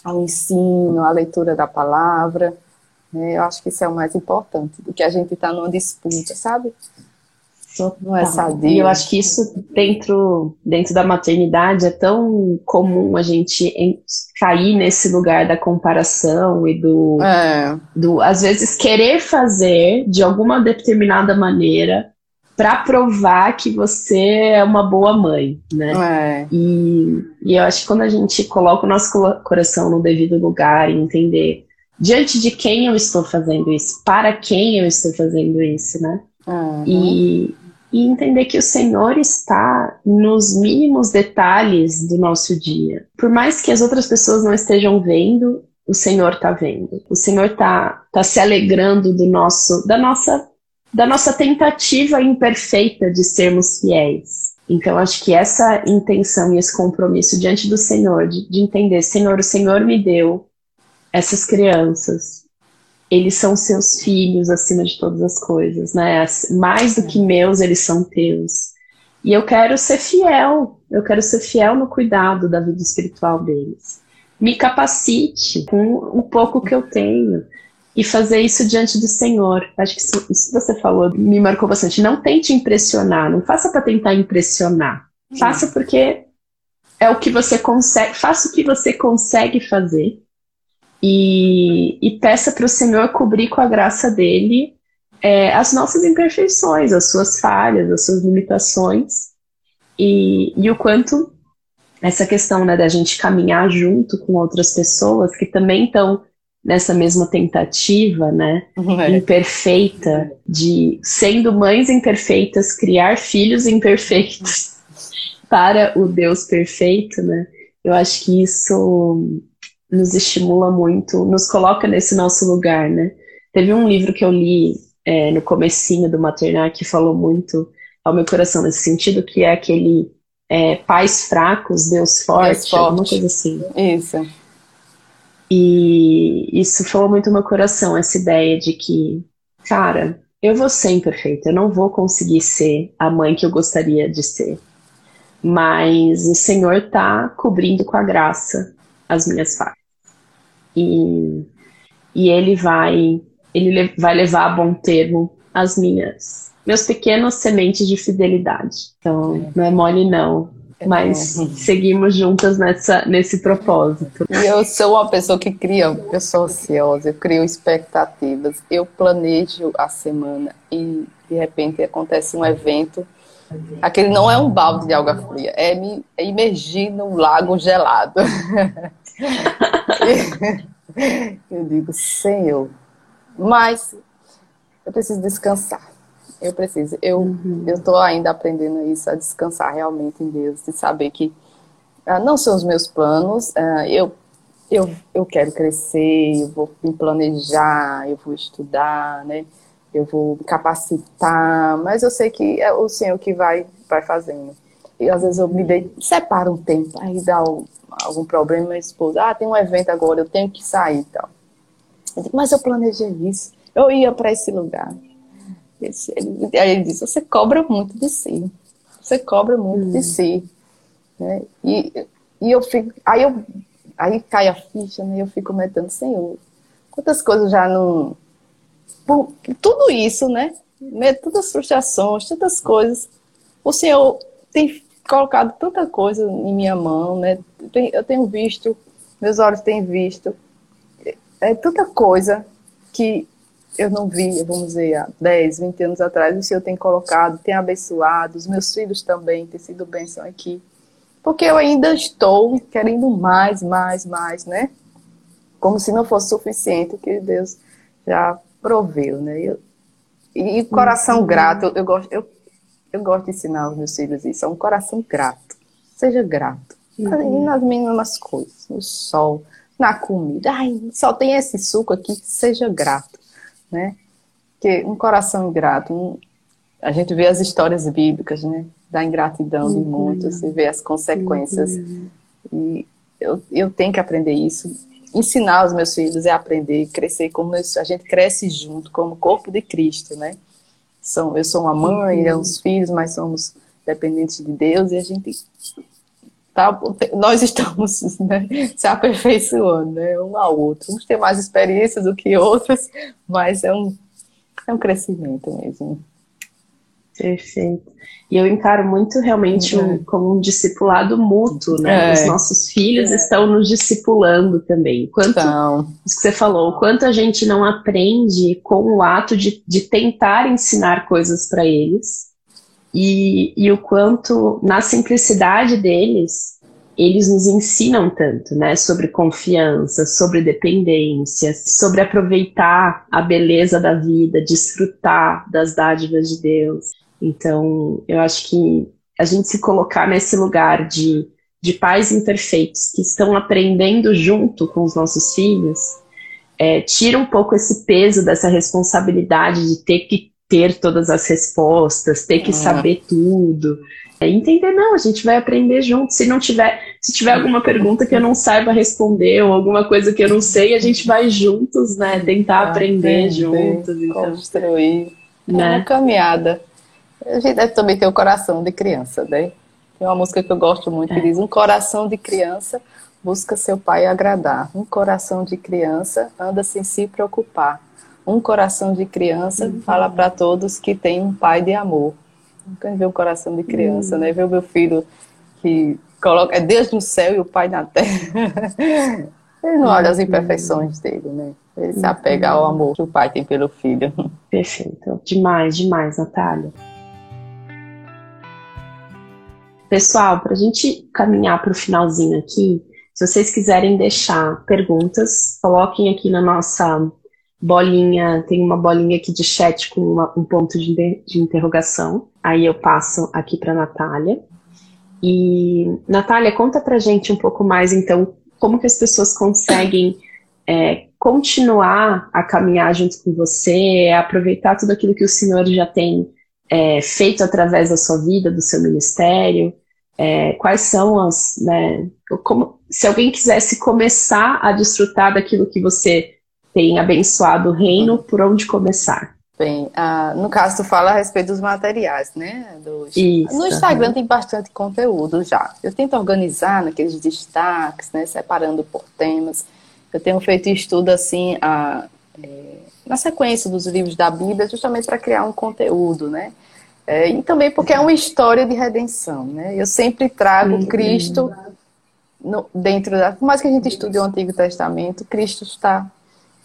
ao ensino, à leitura da palavra. Né? Eu acho que isso é o mais importante do que a gente estar tá numa disputa, sabe? Não é sadio. E eu acho que isso dentro, dentro da maternidade é tão comum a gente cair nesse lugar da comparação e do, é. do às vezes querer fazer de alguma determinada maneira para provar que você é uma boa mãe, né? É. E, e eu acho que quando a gente coloca o nosso coração no devido lugar e entender diante de quem eu estou fazendo isso, para quem eu estou fazendo isso, né? Uhum. E, e entender que o Senhor está nos mínimos detalhes do nosso dia. Por mais que as outras pessoas não estejam vendo, o Senhor está vendo. O Senhor está tá se alegrando do nosso, da nossa, da nossa tentativa imperfeita de sermos fiéis. Então, acho que essa intenção e esse compromisso diante do Senhor, de, de entender, Senhor, o Senhor me deu essas crianças, eles são seus filhos acima de todas as coisas, né? Mais do que meus, eles são teus. E eu quero ser fiel, eu quero ser fiel no cuidado da vida espiritual deles. Me capacite com o pouco que eu tenho e fazer isso diante do Senhor. Acho que isso, isso que você falou me marcou bastante. Não tente impressionar, não faça para tentar impressionar. Faça porque é o que você consegue, faça o que você consegue fazer e, e peça para o Senhor cobrir com a graça dele é, as nossas imperfeições, as suas falhas, as suas limitações e, e o quanto essa questão né, da gente caminhar junto com outras pessoas que também estão nessa mesma tentativa, né, é. imperfeita de sendo mães imperfeitas criar filhos imperfeitos para o Deus perfeito, né? Eu acho que isso nos estimula muito, nos coloca nesse nosso lugar, né? Teve um livro que eu li é, no comecinho do maternar que falou muito ao meu coração nesse sentido, que é aquele é, pais fracos, Deus forte, Deus forte, alguma coisa assim. Isso. E isso falou muito no meu coração, essa ideia de que, cara, eu vou ser imperfeita, eu não vou conseguir ser a mãe que eu gostaria de ser. Mas o Senhor tá cobrindo com a graça as minhas falhas. E, e ele vai ele vai levar a bom termo as minhas meus pequenos sementes de fidelidade. Então, não é mole não, é mas bom. seguimos juntas nessa, nesse propósito. E eu sou uma pessoa que cria, eu sou ansiosa, eu crio expectativas, eu planejo a semana e de repente acontece um evento. Aquele não é um balde de água fria, é me é imergir num lago gelado. eu digo, Senhor, mas eu preciso descansar. Eu preciso. Eu uhum. estou ainda aprendendo isso, a descansar realmente em Deus, de saber que ah, não são os meus planos, ah, eu, eu, eu quero crescer, eu vou me planejar, eu vou estudar, né? eu vou me capacitar, mas eu sei que é o Senhor que vai, vai fazendo. E às vezes eu me dei, separo um tempo, aí dá o, algum problema, minha esposa, ah, tem um evento agora, eu tenho que sair e tal. Eu digo, mas eu planejei isso, eu ia para esse lugar. Ele, aí ele disse, você cobra muito de si, você cobra muito hum. de si. Né? E, e eu fico, aí eu aí cai a ficha, né? Eu fico metendo, Senhor, quantas coisas já não. Por, tudo isso, né? Tantas frustrações, tantas coisas. O Senhor tem colocado tanta coisa em minha mão, né? Eu tenho visto, meus olhos têm visto, é tanta coisa que eu não via, vamos dizer, há 10, 20 anos atrás, o Senhor tem colocado, tem abençoado, os meus filhos também têm sido bênção aqui. Porque eu ainda estou querendo mais, mais, mais, né? Como se não fosse suficiente o que Deus já proveu, né? Eu, e, e coração uhum. grato, eu, eu gosto, eu eu gosto de ensinar aos meus filhos isso, é um coração grato. Seja grato. Uhum. Nas mínimas coisas, no sol, na comida. Ai, só tem esse suco aqui, seja grato, né? Porque um coração grato, um... a gente vê as histórias bíblicas, né? da ingratidão de muitos e ver as consequências. E eu, eu tenho que aprender isso. Ensinar os meus filhos é aprender, crescer como a gente cresce junto, como corpo de Cristo, né? São, eu sou uma mãe, uhum. os filhos, mas somos dependentes de Deus e a gente tá, nós estamos né, se aperfeiçoando, né, um ao outro. Uns têm mais experiências do que outros, mas é um, é um crescimento mesmo. Perfeito. E eu encaro muito realmente um, uhum. como um discipulado mútuo, né? É. Os nossos filhos é. estão nos discipulando também. Quanto, então. Isso que você falou, o quanto a gente não aprende com o ato de, de tentar ensinar coisas para eles, e, e o quanto, na simplicidade deles, eles nos ensinam tanto, né? Sobre confiança, sobre dependência, sobre aproveitar a beleza da vida, desfrutar das dádivas de Deus. Então, eu acho que a gente se colocar nesse lugar de, de pais imperfeitos que estão aprendendo junto com os nossos filhos, é, tira um pouco esse peso dessa responsabilidade de ter que ter todas as respostas, ter que é. saber tudo. É entender, não, a gente vai aprender junto. Se não tiver, se tiver alguma pergunta que eu não saiba responder ou alguma coisa que eu não sei, a gente vai juntos, né? Tentar aprender, aprender juntos. Então, construir. Né? É uma caminhada. A gente deve também ter o coração de criança, né? Tem uma música que eu gosto muito que é. diz: Um coração de criança busca seu pai agradar. Um coração de criança anda sem se preocupar. Um coração de criança uhum. fala para todos que tem um pai de amor. Nunca vi um coração de criança, uhum. né? Ver o meu filho que coloca é Deus no céu e o pai na terra. Ele não olha as imperfeições dele, né? Ele se apega ao amor que o pai tem pelo filho. Perfeito. Demais, demais, Natália. Pessoal, para a gente caminhar para o finalzinho aqui, se vocês quiserem deixar perguntas, coloquem aqui na nossa bolinha, tem uma bolinha aqui de chat com uma, um ponto de, de interrogação. Aí eu passo aqui para Natália. E Natália, conta para gente um pouco mais, então, como que as pessoas conseguem é, continuar a caminhar junto com você, aproveitar tudo aquilo que o Senhor já tem é, feito através da sua vida, do seu ministério? É, quais são as, né, como, se alguém quisesse começar a desfrutar daquilo que você tem abençoado o reino, por onde começar? Bem, ah, no caso tu fala a respeito dos materiais, né? Dos... Isso, no Instagram uhum. tem bastante conteúdo já. Eu tento organizar naqueles destaques, né? Separando por temas. Eu tenho feito estudo assim, a, é, na sequência dos livros da Bíblia, justamente para criar um conteúdo, né? É, e também porque é uma história de redenção, né? Eu sempre trago uhum. Cristo no, dentro da. Por mais que a gente estude o Antigo Testamento, Cristo está,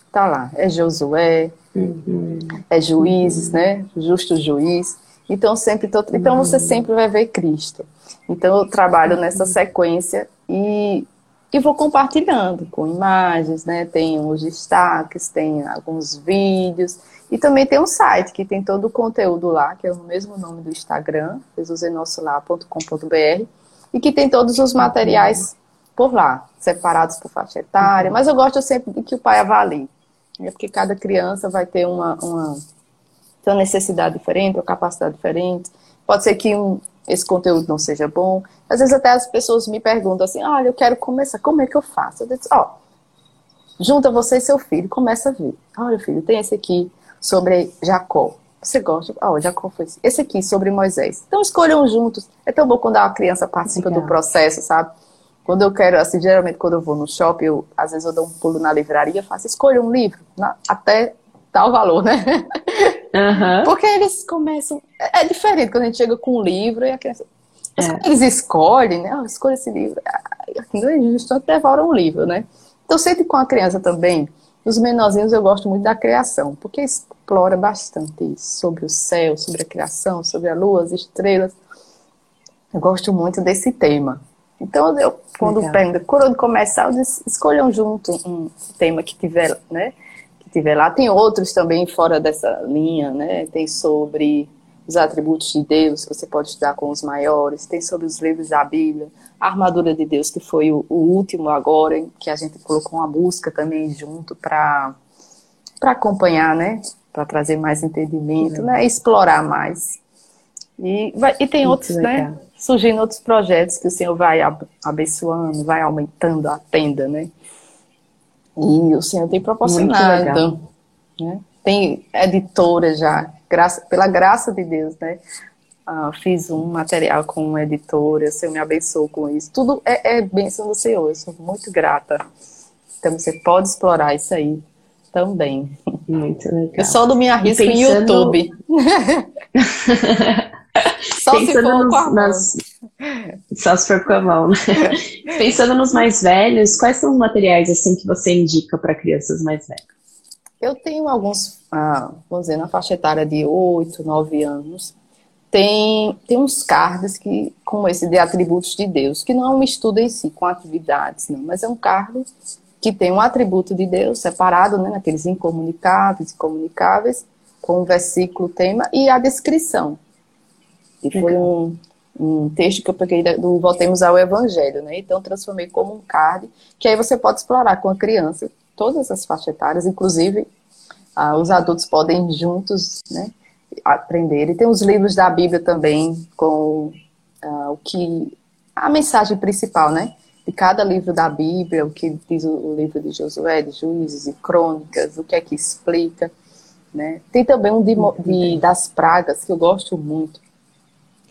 está lá. É Josué, uhum. é juízes, né? Justo juiz. Então sempre tô, então você uhum. sempre vai ver Cristo. Então eu trabalho nessa sequência e e vou compartilhando com imagens, né? Tem os destaques, tem alguns vídeos e também tem um site que tem todo o conteúdo lá, que é o mesmo nome do Instagram, jesusenossolar.com.br e que tem todos os materiais por lá, separados por faixa etária, mas eu gosto sempre de que o pai avalie, né? porque cada criança vai ter uma, uma, uma necessidade diferente, uma capacidade diferente. Pode ser que um, esse conteúdo não seja bom. Às vezes até as pessoas me perguntam assim, olha, eu quero começar, como é que eu faço? Eu disse, ó, oh, junta você e seu filho, começa a ver. Olha, filho, tem esse aqui sobre Jacó. Você gosta? Ó, oh, Jacó foi esse. esse aqui sobre Moisés. Então escolham juntos. É tão bom quando a criança participa Legal. do processo, sabe? Quando eu quero, assim, geralmente quando eu vou no shopping, eu, às vezes eu dou um pulo na livraria, faço, escolha um livro, na, até tal valor, né? Uhum. Porque eles começam. É, é diferente quando a gente chega com um livro e a criança. É. Eles escolhem, né? Oh, escolha esse livro. Não justo, devoram um livro, né? Então, sempre com a criança também, os menorzinhos eu gosto muito da criação, porque explora bastante isso, sobre o céu, sobre a criação, sobre a lua, as estrelas. Eu gosto muito desse tema. Então, eu, quando pego, quando começar, eu escolham junto um tema que tiver, né? Tiver lá. Tem outros também fora dessa linha, né? Tem sobre os atributos de Deus, que você pode estudar com os maiores, tem sobre os livros da Bíblia, a armadura de Deus, que foi o, o último agora, que a gente colocou uma busca também junto para acompanhar, né? Para trazer mais entendimento, né? Explorar mais. E, vai, e tem Muito outros, legal. né? Surgindo outros projetos que o Senhor vai abençoando, vai aumentando a tenda, né? E o Senhor tem proporcionado. Né? Tem editora já, graça, pela graça de Deus, né? Ah, fiz um material com uma editora, o Senhor me abençoou com isso. Tudo é, é bênção do Senhor, eu sou muito grata. Então você pode explorar isso aí também. Muito legal. Eu só não me arrisco pensando... em YouTube. só pensando se for nos, com a mão. Nas... Só se for com a mão. Né? pensando nos mais velhos, quais são os materiais assim que você indica para crianças mais velhas? Eu tenho alguns, ah, vamos dizer, na faixa etária de 8, 9 anos, tem, tem uns cards que, como esse de atributos de Deus, que não é um estudo em si, com atividades, não, mas é um card que tem um atributo de Deus separado, né, naqueles incomunicáveis e comunicáveis, com o versículo, tema e a descrição. E foi um, um texto que eu peguei do Voltemos ao Evangelho, né? Então transformei como um card, que aí você pode explorar com a criança, todas as faixas etárias, inclusive ah, os adultos podem juntos, né? aprender. E tem os livros da Bíblia também, com uh, o que. a mensagem principal, né? De cada livro da Bíblia, o que diz o, livro de Josué, de Juízes e Crônicas, o que é que explica. Né? Tem também um de, de, das pragas, que eu gosto muito,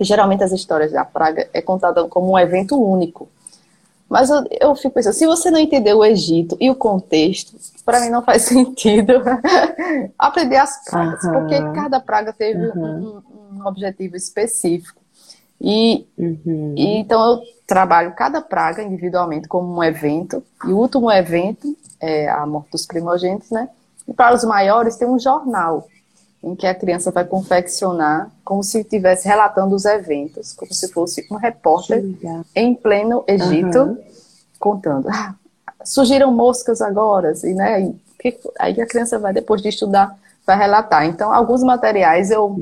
que geralmente as histórias da praga é contada como um evento único. Mas eu, eu fico pensando, se você não entender o Egito e o contexto, para mim não faz sentido aprender as pragas, uhum. porque cada praga teve uhum. um, um, objetivo específico. E, uhum. e, então eu trabalho cada praga individualmente como um evento, e o último evento é a morte dos primogênitos, né? E para os maiores tem um jornal em que a criança vai confeccionar como se estivesse relatando os eventos, como se fosse um repórter em pleno Egito, uhum. contando. Ah, surgiram moscas agora, e, né, e, aí a criança vai, depois de estudar, vai relatar. Então, alguns materiais eu,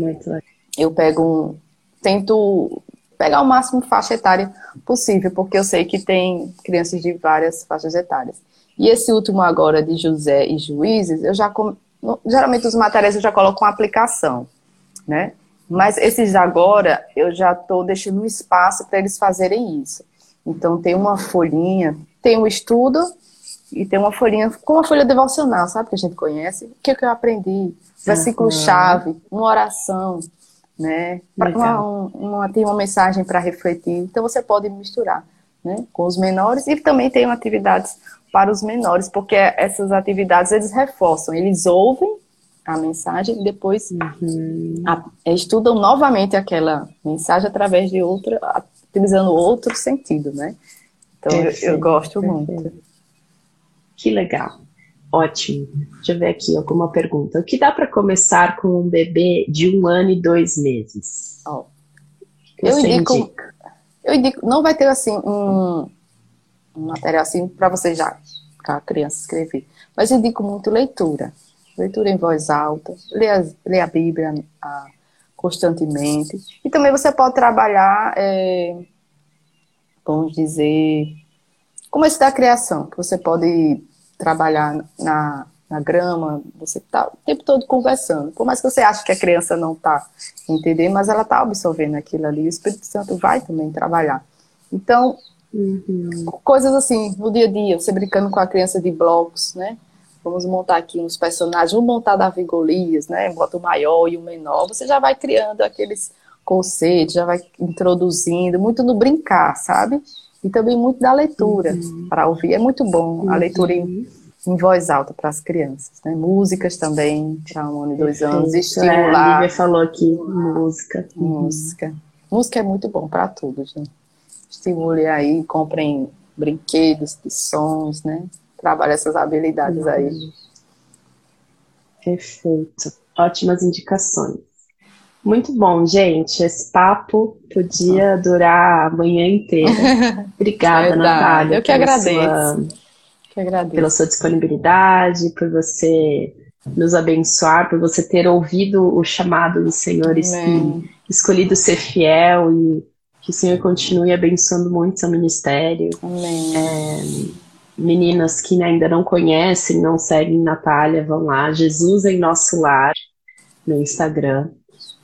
eu pego um, tento pegar o máximo faixa etária possível, porque eu sei que tem crianças de várias faixas etárias. E esse último agora de José e Juízes, eu já geralmente os materiais eu já coloco com aplicação, né? Mas esses agora eu já estou deixando um espaço para eles fazerem isso. Então tem uma folhinha, tem um estudo e tem uma folhinha com uma folha devocional, sabe que a gente conhece? O que, que eu aprendi? Versículo chave, uma oração, né? Uma, uma, tem uma mensagem para refletir. Então você pode misturar, né? Com os menores e também tem atividades para os menores, porque essas atividades eles reforçam, eles ouvem a mensagem e depois uhum. a, estudam novamente aquela mensagem através de outra, utilizando outro sentido, né? Então perfeito, eu, eu, gosto perfeito. muito. Que legal. Ótimo. Deixa eu ver aqui alguma pergunta. O que dá para começar com um bebê de um ano e dois meses? Oh. Eu indico, indica? eu indico, não vai ter assim um um material assim para você já, para a criança escrever. Mas indico muito leitura. Leitura em voz alta, ler a, ler a Bíblia a, constantemente. E também você pode trabalhar, é, vamos dizer, como esse da criação, que você pode trabalhar na, na grama, você está o tempo todo conversando. Por mais que você ache que a criança não está entendendo, mas ela está absorvendo aquilo ali, o Espírito Santo vai também trabalhar. Então, Uhum. Coisas assim, no dia a dia, você brincando com a criança de blocos, né? Vamos montar aqui uns personagens, vamos montar Davi Golias, né? Bota o maior e o menor, você já vai criando aqueles conceitos, já vai introduzindo, muito no brincar, sabe? E também muito da leitura, uhum. para ouvir. É muito bom a leitura em, em voz alta para as crianças, né? Músicas também, para um ano e dois anos, estimular. É, a Lívia falou aqui, música. Música. Música é muito bom para tudo, gente estimule aí, comprem brinquedos sons, né? Trabalhe essas habilidades uhum. aí. Perfeito. Ótimas indicações. Muito bom, gente. Esse papo podia durar a manhã inteira. Obrigada, Natália. Eu que agradeço. Sua, que agradeço. Pela sua disponibilidade, por você nos abençoar, por você ter ouvido o chamado do Senhor e escolhido ser fiel e que o Senhor continue abençoando muito seu ministério. Amém. É, meninas que ainda não conhecem, não seguem Natália, vão lá. Jesus em Nosso Lar, no Instagram.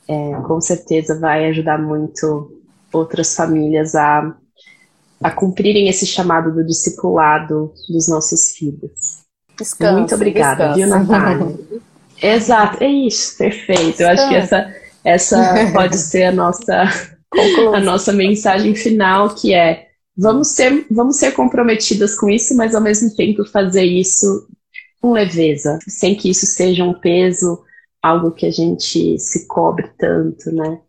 é, com certeza vai ajudar muito outras famílias a, a cumprirem esse chamado do discipulado dos nossos filhos. Descanso, muito obrigada, descanso. viu, Natália? Exato, é isso, perfeito. Eu acho que essa, essa pode ser a nossa, a nossa mensagem final, que é vamos ser, vamos ser comprometidas com isso, mas ao mesmo tempo fazer isso com leveza, sem que isso seja um peso, algo que a gente se cobre tanto, né?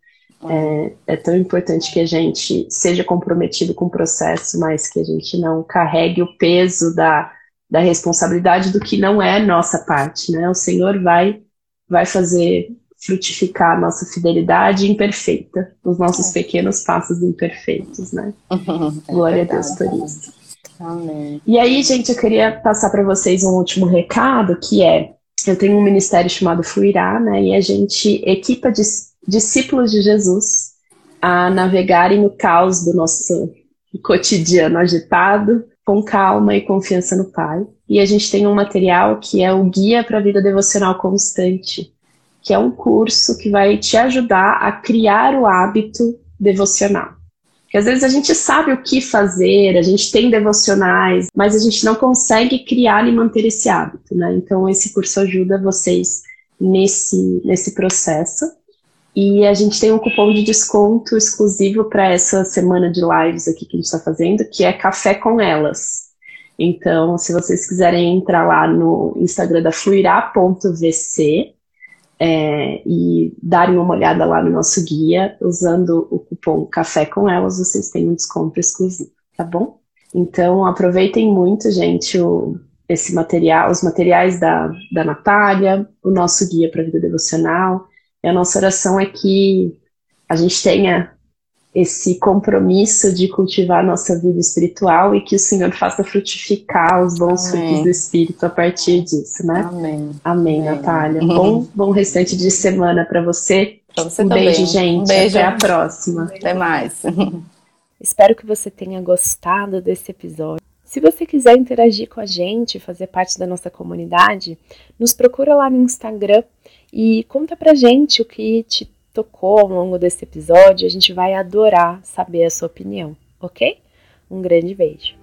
É, é, tão importante que a gente seja comprometido com o processo, mas que a gente não carregue o peso da, da responsabilidade do que não é nossa parte, né? O Senhor vai, vai fazer frutificar a nossa fidelidade imperfeita, os nossos é. pequenos passos imperfeitos, né? É Glória verdade. a Deus por isso. Amém. E aí, gente, eu queria passar para vocês um último recado, que é, eu tenho um ministério chamado Fluirá, né? E a gente equipa dis discípulos de Jesus a navegarem no caos do nosso cotidiano agitado, com calma e confiança no Pai. E a gente tem um material que é o Guia para a Vida Devocional Constante, que é um curso que vai te ajudar a criar o hábito devocional. Porque às vezes a gente sabe o que fazer, a gente tem devocionais, mas a gente não consegue criar e manter esse hábito, né? Então esse curso ajuda vocês nesse, nesse processo. E a gente tem um cupom de desconto exclusivo para essa semana de lives aqui que a gente está fazendo, que é Café com Elas. Então, se vocês quiserem entrar lá no Instagram da fluirá.vc é, e darem uma olhada lá no nosso guia, usando o cupom Café com Elas, vocês têm um desconto exclusivo, tá bom? Então, aproveitem muito, gente, o, esse material, os materiais da, da Natália, o nosso guia para a vida devocional e a nossa oração é que a gente tenha esse compromisso de cultivar a nossa vida espiritual e que o Senhor faça frutificar os bons Amém. frutos do Espírito a partir disso, né? Amém. Amém, Amém. Natália. Bom, bom restante de semana para você. Pra você um também. beijo, gente. Um beijo. Até a próxima. Até mais. Espero que você tenha gostado desse episódio. Se você quiser interagir com a gente, fazer parte da nossa comunidade, nos procura lá no Instagram e conta pra gente o que te tocou ao longo desse episódio. A gente vai adorar saber a sua opinião, ok? Um grande beijo.